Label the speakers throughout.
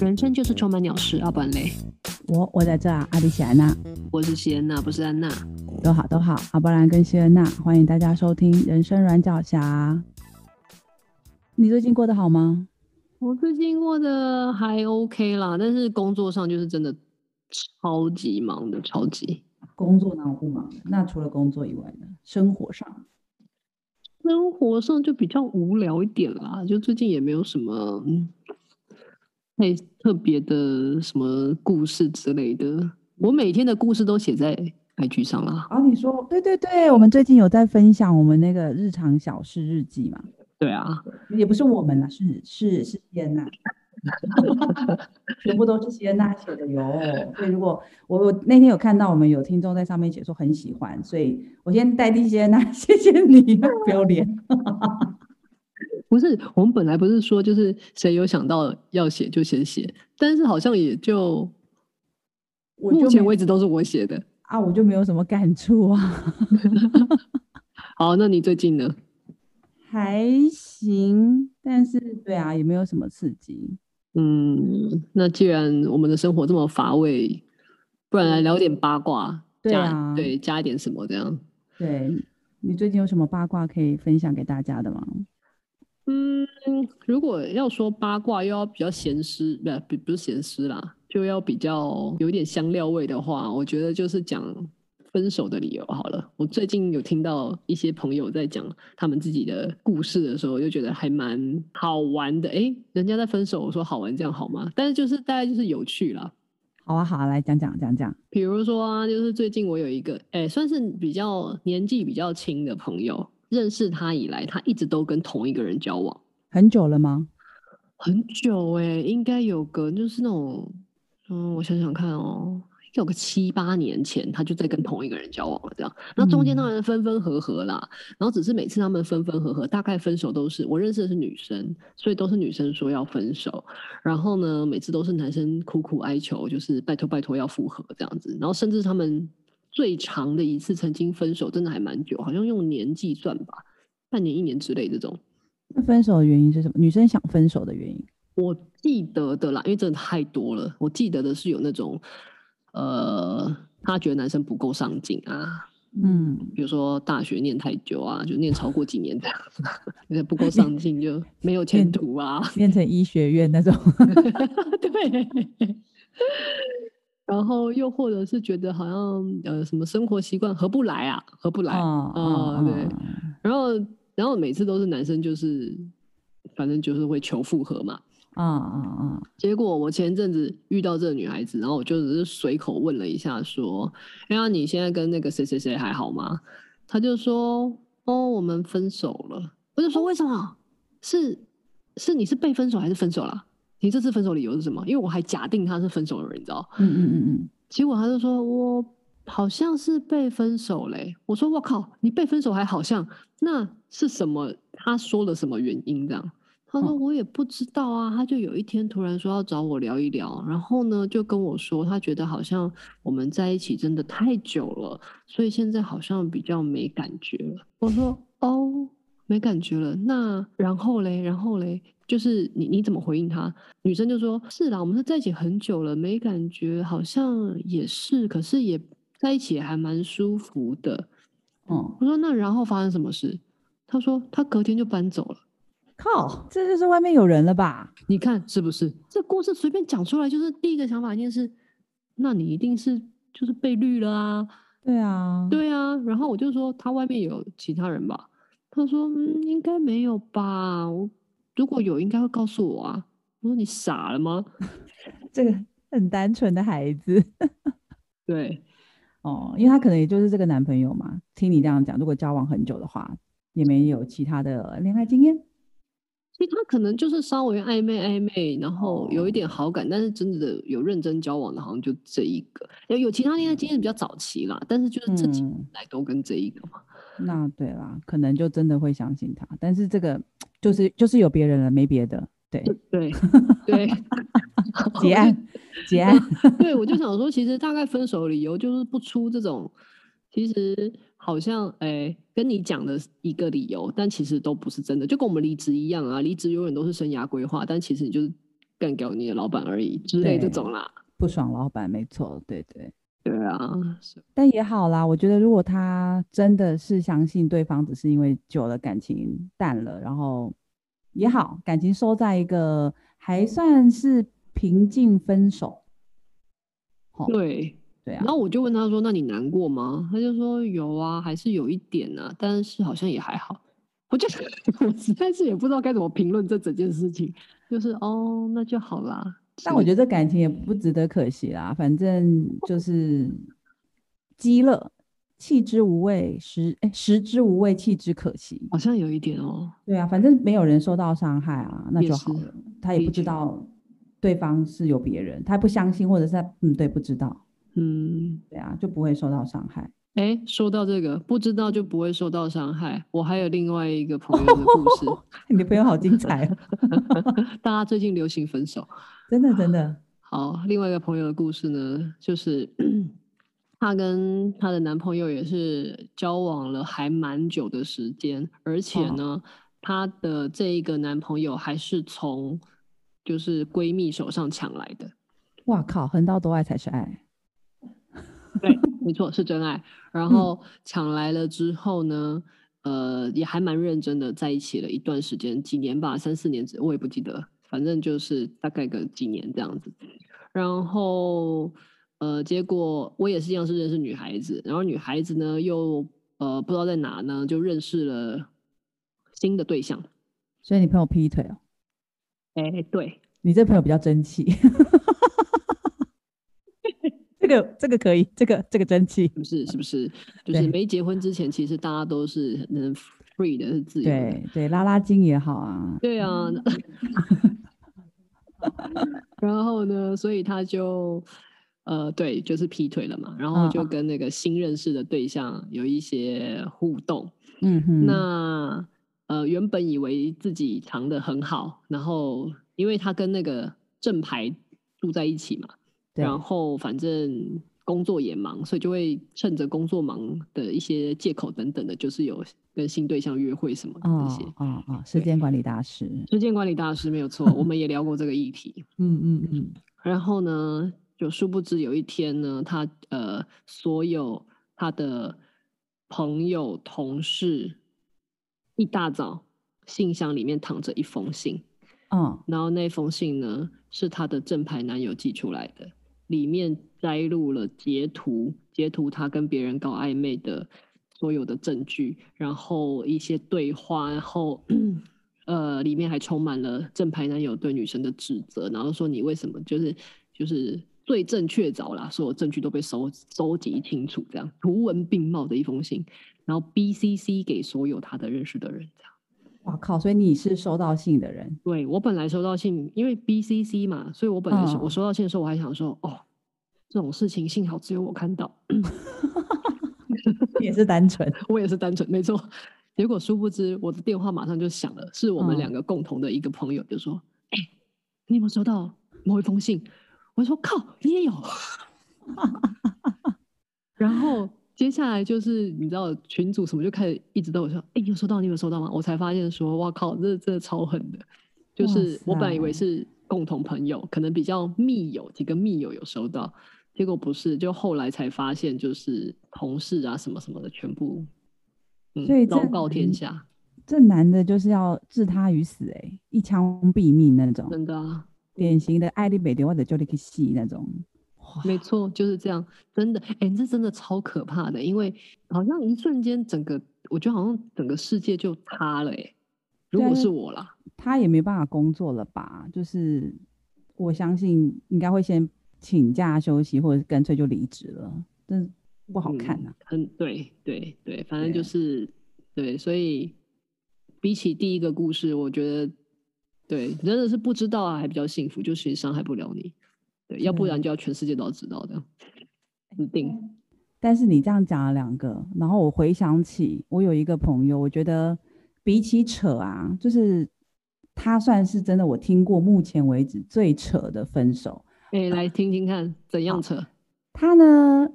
Speaker 1: 人生就是充满鸟事，阿本嘞。
Speaker 2: 我我在这啊，阿里西安娜，
Speaker 1: 我是西安娜，不是安娜。
Speaker 2: 都好都好，阿波兰跟西安娜，欢迎大家收听《人生软脚侠》。你最近过得好吗？
Speaker 1: 我最近过得还 OK 啦，但是工作上就是真的超级忙的，超级。
Speaker 2: 工作哪有不忙？那除了工作以外呢？生活上？
Speaker 1: 生活上就比较无聊一点啦，就最近也没有什么太特别的什么故事之类的。我每天的故事都写在 IG 上啦。
Speaker 2: 啊，你说对对对，我们最近有在分享我们那个日常小事日记嘛？
Speaker 1: 对啊，
Speaker 2: 也不是我们啦，是是是天呐。全部都是谢娜写的哟，所以如果我我那天有看到我们有听众在上面写说很喜欢，所以我先代替谢娜，谢谢你，不要脸。
Speaker 1: 不是，我们本来不是说就是谁有想到要写就先写，但是好像也就，我就目前为止都是我写的
Speaker 2: 啊，我就没有什么感触啊。
Speaker 1: 好，那你最近呢？
Speaker 2: 还行，但是对啊，也没有什么刺激。
Speaker 1: 嗯，那既然我们的生活这么乏味，不然来聊点八卦，
Speaker 2: 对啊，
Speaker 1: 对，加一点什么这样。
Speaker 2: 对，你最近有什么八卦可以分享给大家的吗？
Speaker 1: 嗯，如果要说八卦，又要比较咸湿，不，不是咸湿啦，就要比较有点香料味的话，我觉得就是讲。分手的理由好了，我最近有听到一些朋友在讲他们自己的故事的时候，我就觉得还蛮好玩的。哎，人家在分手，我说好玩，这样好吗？但是就是大概就是有趣啦。
Speaker 2: 好啊，好啊，来讲讲讲讲。
Speaker 1: 比如说啊，就是最近我有一个哎，算是比较年纪比较轻的朋友，认识他以来，他一直都跟同一个人交往。
Speaker 2: 很久了吗？
Speaker 1: 很久哎，应该有个就是那种，嗯，我想想看哦。有个七八年前，他就在跟同一个人交往了，这样。那中间当然分分合合啦，嗯、然后只是每次他们分分合合，大概分手都是我认识的是女生，所以都是女生说要分手。然后呢，每次都是男生苦苦哀求，就是拜托拜托要复合这样子。然后甚至他们最长的一次曾经分手，真的还蛮久，好像用年计算吧，半年一年之类这种。
Speaker 2: 那分手的原因是什么？女生想分手的原因？
Speaker 1: 我记得的啦，因为真的太多了。我记得的是有那种。呃，他觉得男生不够上进啊，嗯，比如说大学念太久啊，就念超过几年这样。子，有点不够上进就没有前途啊，
Speaker 2: 变成医学院那种，
Speaker 1: 对。然后又或者是觉得好像呃什么生活习惯合不来啊，合不来。啊，对。然后然后每次都是男生就是，反正就是会求复合嘛。啊啊啊！结果我前阵子遇到这个女孩子，然后我就只是随口问了一下，说：“哎呀，你现在跟那个谁谁谁还好吗？”她就说：“哦，我们分手了。”我就说：“为什么？是是你是被分手还是分手了？你这次分手理由是什么？”因为我还假定他是分手的人，你知道？嗯嗯嗯嗯。结果他就说：“我好像是被分手嘞。”我说：“我靠，你被分手还好像？那是什么？他说了什么原因这样？”他说我也不知道啊，他就有一天突然说要找我聊一聊，然后呢就跟我说他觉得好像我们在一起真的太久了，所以现在好像比较没感觉了。我说哦，没感觉了，那然后嘞，然后嘞，就是你你怎么回应他？女生就说是啦，我们是在一起很久了，没感觉，好像也是，可是也在一起也还蛮舒服的。哦，我说那然后发生什么事？他说他隔天就搬走了。
Speaker 2: 靠，这就是外面有人了吧？
Speaker 1: 你看是不是？这故事随便讲出来，就是第一个想法一定是，那你一定是就是被绿了啊？
Speaker 2: 对啊，
Speaker 1: 对啊。然后我就说他外面有其他人吧？他说嗯，应该没有吧？我如果有，应该会告诉我啊。我说你傻了吗？
Speaker 2: 这个很单纯的孩子。
Speaker 1: 对，
Speaker 2: 哦，因为他可能也就是这个男朋友嘛。听你这样讲，如果交往很久的话，也没有其他的恋爱经验。
Speaker 1: 所以他可能就是稍微暧昧暧昧，然后有一点好感，但是真的有认真交往的，好像就这一个。有有其他恋爱经验比较早期啦，但是就是这几年来都跟这一个嘛。
Speaker 2: 嗯、那对啦，可能就真的会相信他。但是这个就是就是有别人了，没别的。对
Speaker 1: 对对，
Speaker 2: 结案结案。
Speaker 1: 对，我就想说，其实大概分手理由就是不出这种，其实。好像哎、欸，跟你讲的一个理由，但其实都不是真的，就跟我们离职一样啊，离职永远都是生涯规划，但其实你就是干掉你的老板而已之类这种啦。
Speaker 2: 不爽老板，没错，对对
Speaker 1: 对啊。
Speaker 2: 但也好啦，我觉得如果他真的是相信对方，只是因为久了感情淡了，然后也好，感情收在一个还算是平静分手。
Speaker 1: 对。对啊，然后我就问他说：“那你难过吗？”他就说：“有啊，还是有一点啊，但是好像也还好。”我就 我实在是也不知道该怎么评论这整件事情，就是哦，那就好啦。
Speaker 2: 但我觉得这感情也不值得可惜啦，反正就是积乐，弃之无味，食哎食之无味，弃之可惜。
Speaker 1: 好像有一点哦。
Speaker 2: 对啊，反正没有人受到伤害啊，那就好了。也他也不知道对方是有别人，他不相信，或者是他嗯对不知道。嗯，对啊，就不会受到伤害。
Speaker 1: 哎，说到这个，不知道就不会受到伤害。我还有另外一个朋友的故事，
Speaker 2: 你的朋友好精彩哦。
Speaker 1: 大家最近流行分手，
Speaker 2: 真的真的。
Speaker 1: 好，另外一个朋友的故事呢，就是 她跟她的男朋友也是交往了还蛮久的时间，而且呢，她的这一个男朋友还是从就是闺蜜手上抢来的。
Speaker 2: 哇靠，横刀夺爱才是爱。
Speaker 1: 对，没错，是真爱。然后抢来了之后呢，呃，也还蛮认真的在一起了一段时间，几年吧，三四年，我也不记得，反正就是大概个几年这样子。然后，呃，结果我也是一样是认识女孩子，然后女孩子呢又呃不知道在哪呢，就认识了新的对象。
Speaker 2: 所以你朋友劈腿哦？
Speaker 1: 哎，对，
Speaker 2: 你这朋友比较争气。这个这个可以，这个这个争气，
Speaker 1: 是不是？是不是？就是没结婚之前，其实大家都是能 free 的，是自由的。
Speaker 2: 对对，拉拉筋也好啊。
Speaker 1: 对啊。然后呢，所以他就呃，对，就是劈腿了嘛。然后就跟那个新认识的对象有一些互动。嗯哼。那呃，原本以为自己藏的很好，然后因为他跟那个正牌住在一起嘛。然后反正工作也忙，所以就会趁着工作忙的一些借口等等的，就是有跟新对象约会什么的这些。
Speaker 2: 哦哦，时间管理大师，
Speaker 1: 时间管理大师没有错，我们也聊过这个议题。嗯嗯嗯。然后呢，就殊不知有一天呢，他呃，所有他的朋友同事一大早信箱里面躺着一封信。嗯。然后那封信呢，是他的正牌男友寄出来的。里面摘录了截图，截图他跟别人搞暧昧的所有的证据，然后一些对话，然后 呃，里面还充满了正牌男友对女生的指责，然后说你为什么就是就是罪证确凿啦，所有证据都被收收集清楚，这样图文并茂的一封信，然后 BCC 给所有他的认识的人，这样。
Speaker 2: 哇靠！所以你是收到信的人？
Speaker 1: 对，我本来收到信，因为 BCC 嘛，所以我本来我收到信的时候，我还想说，哦，这种事情幸好只有我看到。
Speaker 2: 也是单纯，
Speaker 1: 我也是单纯，没错。结果殊不知，我的电话马上就响了，是我们两个共同的一个朋友，就说：“哎、嗯欸，你有没有收到某一封信？”我说：“靠，你也有。”然后。接下来就是你知道群主什么就开始一直都有说，哎，你有收到？你有收到吗？我才发现说，哇靠，这这超狠的。就是我本来以为是共同朋友，可能比较密友，几个密友有收到，结果不是，就后来才发现就是同事啊什么什么的全部，嗯，所以昭告天下。
Speaker 2: 这男的就是要置他于死，哎，一枪毙命那种，
Speaker 1: 真的啊，
Speaker 2: 典型的爱你北点或者就你去死那种。
Speaker 1: 没错，就是这样，真的，哎，这真的超可怕的，因为好像一瞬间，整个我觉得好像整个世界就塌了，哎，如果是我啦，
Speaker 2: 他也没办法工作了吧？就是我相信应该会先请假休息，或者干脆就离职了，真不好看呐、啊。
Speaker 1: 很、嗯、对对对，反正就是对，对，所以比起第一个故事，我觉得对，真的是不知道啊，还比较幸福，就其实伤害不了你。对，要不然就要全世界都要知道的，一定。
Speaker 2: 但是你这样讲了两个，然后我回想起我有一个朋友，我觉得比起扯啊，就是他算是真的我听过目前为止最扯的分手。
Speaker 1: 哎、欸，来听听看怎样扯。
Speaker 2: 他呢，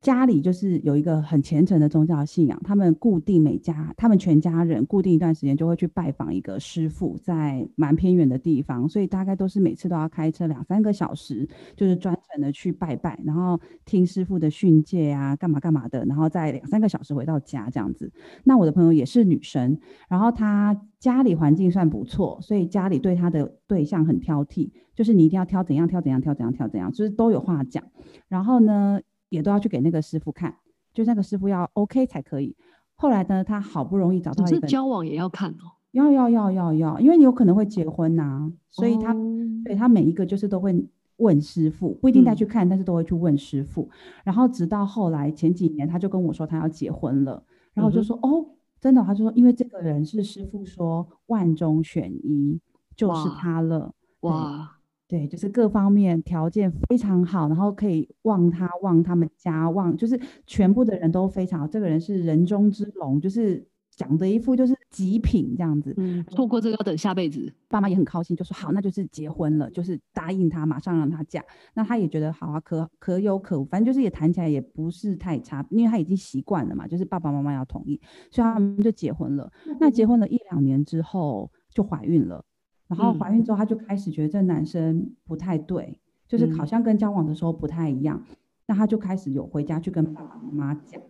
Speaker 2: 家里就是有一个很虔诚的宗教信仰，他们固定每家，他们全家人固定一段时间就会去拜访一个师傅，在蛮偏远的地方，所以大概都是每次都要开车两三个小时，就是专程的去拜拜，然后听师傅的训诫啊，干嘛干嘛的，然后再两三个小时回到家这样子。那我的朋友也是女生，然后她家里环境算不错，所以家里对她的对象很挑剔，就是你一定要挑怎样挑怎样挑怎样挑怎样，就是都有话讲。然后呢，也都要去给那个师傅看，就那个师傅要 OK 才可以。后来呢，他好不容易找到一个，
Speaker 1: 交往也要看哦，
Speaker 2: 要要要要要，因为你有可能会结婚呐、啊，所以他、哦、对他每一个就是都会问师傅，不一定再去看、嗯，但是都会去问师傅。然后直到后来前几年，他就跟我说他要结婚了，然后我就说、嗯、哦，真的，他就说因为这个人是师傅说万中选一，就是他了，哇。哇对，就是各方面条件非常好，然后可以望他望他们家望，就是全部的人都非常好。这个人是人中之龙，就是讲的一副就是极品这样子。
Speaker 1: 嗯，错过这个要等下辈子。
Speaker 2: 爸妈也很高兴，就说好，那就是结婚了，就是答应他，马上让他嫁。那他也觉得好啊，可可有可无，反正就是也谈起来也不是太差，因为他已经习惯了嘛，就是爸爸妈妈要同意，所以他们就结婚了。嗯、那结婚了一两年之后就怀孕了。然后怀孕之后，她就开始觉得这男生不太对，嗯、就是好像跟交往的时候不太一样。嗯、那她就开始有回家去跟爸爸妈妈讲，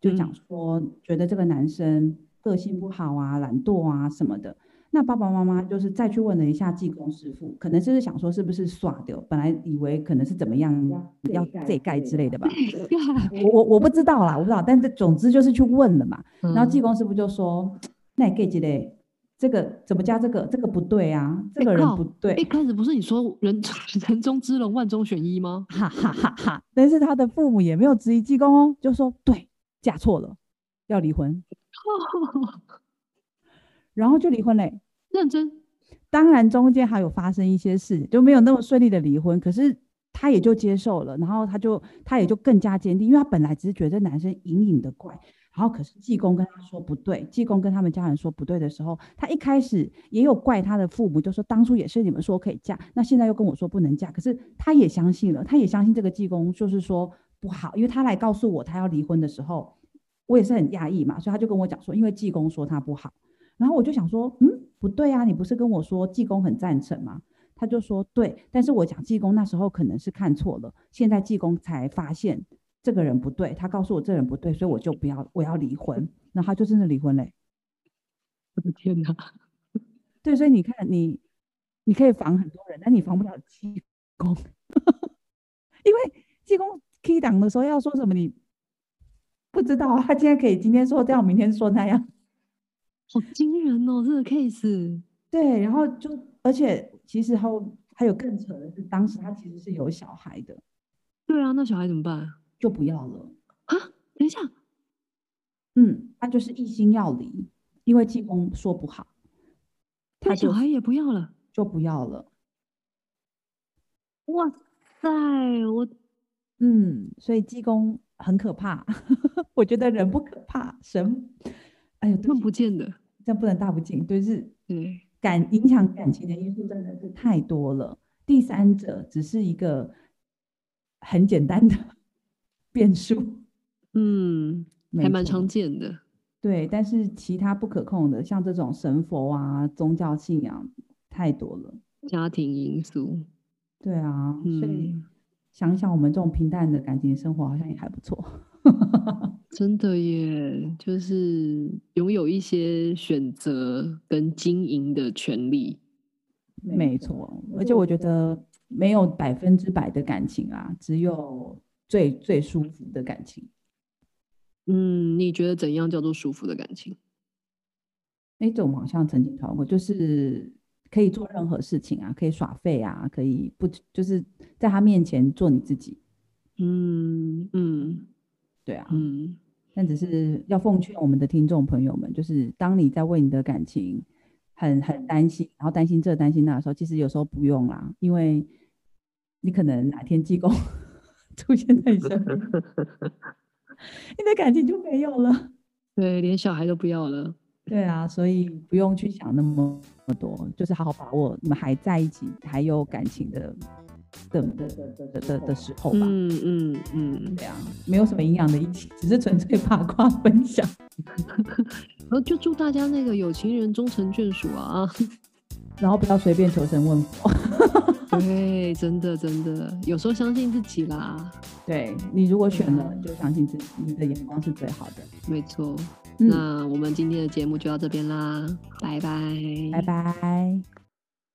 Speaker 2: 就讲说觉得这个男生个性不好啊、懒惰啊什么的。那爸爸妈妈就是再去问了一下技工师傅，可能就是想说是不是耍掉，本来以为可能是怎么样要这盖之类的吧。我我我不知道啦，我不知道，但是总之就是去问了嘛。嗯、然后技工师傅就说：“那盖之类。”这个怎么加这个？这个不对啊，这个人不对。
Speaker 1: 一开始不是你说人 人中之龙，万中选一吗？
Speaker 2: 哈哈哈哈！但是他的父母也没有质疑济公哦，就说对，嫁错了，要离婚。然后就离婚嘞，
Speaker 1: 认真。
Speaker 2: 当然中间还有发生一些事，就没有那么顺利的离婚。可是他也就接受了，然后他就他也就更加坚定，因为他本来只是觉得男生隐隐的怪。然后可是济公跟他说不对，济公跟他们家人说不对的时候，他一开始也有怪他的父母，就说当初也是你们说可以嫁，那现在又跟我说不能嫁。可是他也相信了，他也相信这个济公就是说不好，因为他来告诉我他要离婚的时候，我也是很讶异嘛，所以他就跟我讲说，因为济公说他不好。然后我就想说，嗯，不对啊，你不是跟我说济公很赞成吗？他就说对，但是我讲济公那时候可能是看错了，现在济公才发现。这个人不对，他告诉我这人不对，所以我就不要，我要离婚。那他就真的离婚嘞！
Speaker 1: 我的天哪！
Speaker 2: 对，所以你看，你你可以防很多人，但你防不了济公，因为济公 key 档的时候要说什么，你不知道。他今天可以今天说这样，明天说那样，
Speaker 1: 好惊人哦！这个 case。
Speaker 2: 对，然后就而且其实还有还有更扯的是，当时他其实是有小孩的。
Speaker 1: 对啊，那小孩怎么办？
Speaker 2: 就不要了
Speaker 1: 啊！等一下，
Speaker 2: 嗯，他就是一心要离，因为济公说不好，
Speaker 1: 他小孩也不要了，
Speaker 2: 就不要了。
Speaker 1: 哇塞，我，
Speaker 2: 嗯，所以济公很可怕。我觉得人不可怕，神，哎呦，
Speaker 1: 看不见的，
Speaker 2: 这不能大不敬，就是
Speaker 1: 嗯，
Speaker 2: 感影响感情的因素真的是太多了。第三者只是一个很简单的。变数，
Speaker 1: 嗯，还蛮常见的，
Speaker 2: 对。但是其他不可控的，像这种神佛啊、宗教信仰太多了，
Speaker 1: 家庭因素，
Speaker 2: 对啊。嗯、所以想想我们这种平淡的感情生活，好像也还不错。
Speaker 1: 真的耶，就是拥有一些选择跟经营的权利。
Speaker 2: 没错，而且我觉得没有百分之百的感情啊，只有。最最舒服的感情，
Speaker 1: 嗯，你觉得怎样叫做舒服的感情？
Speaker 2: 那种好像曾经讨论过，就是可以做任何事情啊，可以耍废啊，可以不就是在他面前做你自己。
Speaker 1: 嗯嗯，
Speaker 2: 对啊，嗯，但只是要奉劝我们的听众朋友们，就是当你在为你的感情很很担心，然后担心这担心那的时候，其实有时候不用啦，因为你可能哪天济公。出现在你身边，你的感情就没有了。
Speaker 1: 对，连小孩都不要了。
Speaker 2: 对啊，所以不用去想那么那么多，就是好好把握你们还在一起还有感情的的的的的的的时候吧。
Speaker 1: 嗯嗯嗯，
Speaker 2: 这样没有什么营养的一起，只是纯粹八卦分享。
Speaker 1: 然 后就祝大家那个有情人终成眷属啊！
Speaker 2: 然后不要随便求神问佛。
Speaker 1: 对，真的真的，有时候相信自己啦。
Speaker 2: 对，你如果选了，就相信自己，你的眼光是最好的。
Speaker 1: 没错。嗯、那我们今天的节目就到这边啦，拜拜，
Speaker 2: 拜拜。